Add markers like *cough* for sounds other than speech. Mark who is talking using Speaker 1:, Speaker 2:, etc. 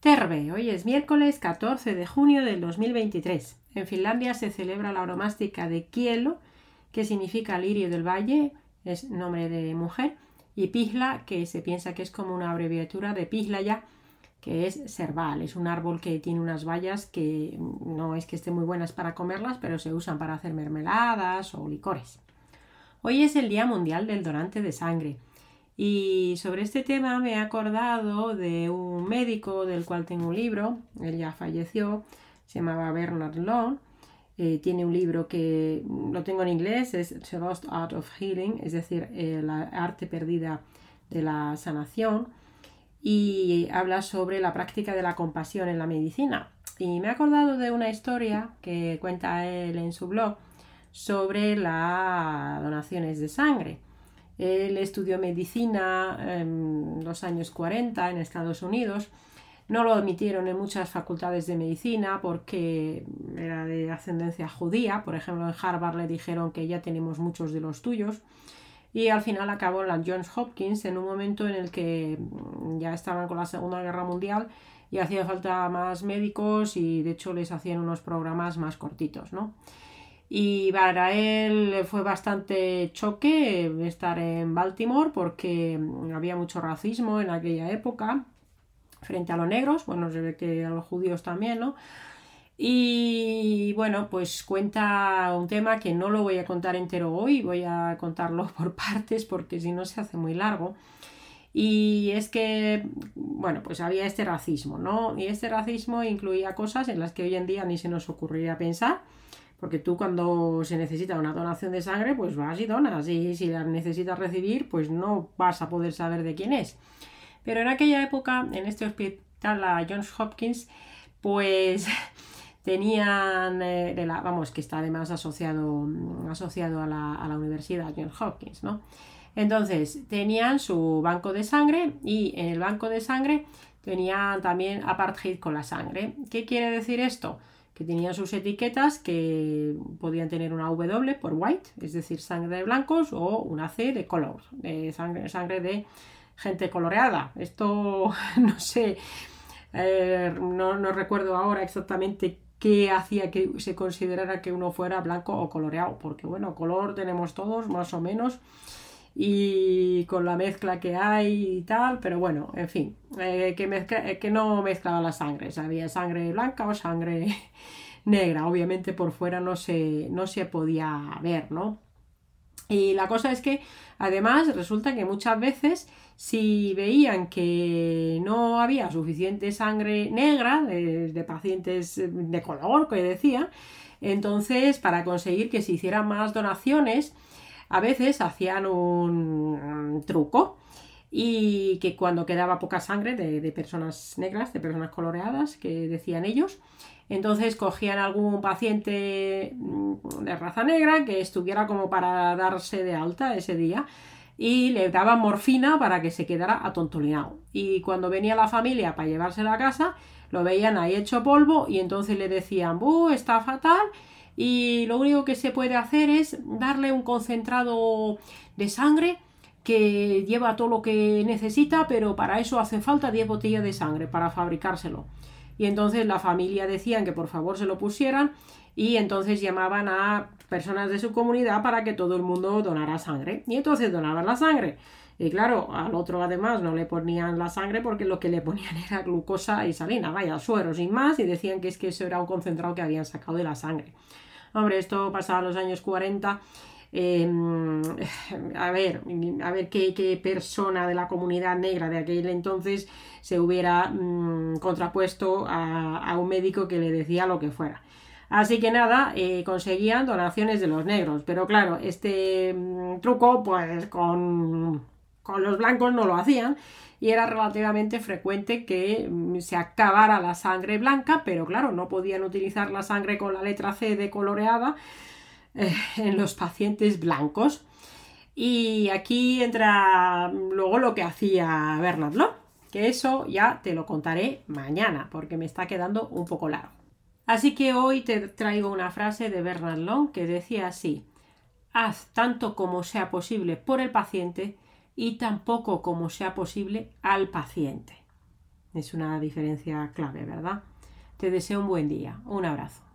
Speaker 1: Terve, hoy es miércoles 14 de junio del 2023. En Finlandia se celebra la oromástica de Kielo, que significa lirio del valle, es nombre de mujer, y Pihla, que se piensa que es como una abreviatura de Pihlaya, que es cerval, es un árbol que tiene unas bayas que no es que estén muy buenas para comerlas, pero se usan para hacer mermeladas o licores. Hoy es el Día Mundial del Donante de Sangre. Y sobre este tema me he acordado de un médico del cual tengo un libro, él ya falleció, se llamaba Bernard Long. Eh, tiene un libro que lo tengo en inglés, es The Lost Art of Healing, es decir, eh, la arte perdida de la sanación, y habla sobre la práctica de la compasión en la medicina. Y me he acordado de una historia que cuenta él en su blog sobre las donaciones de sangre. Él estudió medicina en los años 40 en Estados Unidos. No lo admitieron en muchas facultades de medicina porque era de ascendencia judía. Por ejemplo, en Harvard le dijeron que ya tenemos muchos de los tuyos. Y al final acabó en la Johns Hopkins en un momento en el que ya estaban con la Segunda Guerra Mundial y hacía falta más médicos y de hecho les hacían unos programas más cortitos, ¿no? Y para él fue bastante choque estar en Baltimore porque había mucho racismo en aquella época frente a los negros, bueno, se ve que a los judíos también, ¿no? Y bueno, pues cuenta un tema que no lo voy a contar entero hoy, voy a contarlo *laughs* por partes porque si no se hace muy largo. Y es que, bueno, pues había este racismo, ¿no? Y este racismo incluía cosas en las que hoy en día ni se nos ocurriría pensar porque tú cuando se necesita una donación de sangre, pues vas y donas. Y si la necesitas recibir, pues no vas a poder saber de quién es. Pero en aquella época, en este hospital, la Johns Hopkins, pues *laughs* tenían, eh, vamos, que está además asociado, asociado a, la, a la Universidad Johns Hopkins, ¿no? Entonces, tenían su banco de sangre y en el banco de sangre tenían también apartheid con la sangre. ¿Qué quiere decir esto? Que tenían sus etiquetas que podían tener una W por white, es decir, sangre de blancos, o una C de color, de sangre, de gente coloreada. Esto *laughs* no sé, eh, no recuerdo ahora exactamente qué hacía que se considerara que uno fuera blanco o coloreado, porque bueno, color tenemos todos más o menos y con la mezcla que hay y tal, pero bueno, en fin, eh, que, eh, que no mezclaba la sangre, había sangre blanca o sangre *laughs* negra, obviamente por fuera no se, no se podía ver, ¿no? Y la cosa es que además resulta que muchas veces si veían que no había suficiente sangre negra de, de pacientes de color, que decían, entonces para conseguir que se hicieran más donaciones, a veces hacían un truco y que cuando quedaba poca sangre de, personas negras, de personas coloreadas, que decían ellos, entonces cogían algún paciente mm, de raza negra que estuviera como para darse de alta ese día y le daban morfina para que se quedara atontolinado. Y cuando venía la familia para llevárselo a casa, lo veían ahí hecho polvo y entonces le decían, ¡buh! Está fatal y lo único que se puede hacer es darle un concentrado de sangre que lleva todo lo que necesita, pero para eso hace falta 10 botellas de sangre para fabricárselo. Y entonces la familia decían que por favor se lo pusieran y entonces llamaban a personas de su comunidad para que todo el mundo donara sangre. Y entonces donaban la sangre. Y claro, al otro además no le ponían la sangre porque lo que le ponían *laughs* era glucosa y salina, vaya, suero sin más, y decían que es que eso era un concentrado que habían sacado de la sangre. Hombre, esto pasaba a los años 40. Em, *sighs* a ver, a ver qué, persona de la comunidad negra de aquel entonces se hubiera mm, contrapuesto a, un médico que le decía lo que fuera. Así que nada, eh, conseguían donaciones de los negros. Pero claro, este mm, truco, pues con, con los blancos no lo hacían y era relativamente frecuente que mm, se acabara la sangre blanca, pero claro, no podían utilizar la sangre con la letra C de coloreada eh, en los pacientes blancos. Y aquí entra mm, luego lo que hacía Bernard Long, que eso ya te lo contaré mañana, porque me está quedando un poco largo. Así que hoy te traigo una frase de Bernard Long que decía así, haz tanto como sea posible por el paciente y tampoco como sea posible al paciente. Es una diferencia clave, ¿verdad? Te deseo un buen día. Un abrazo.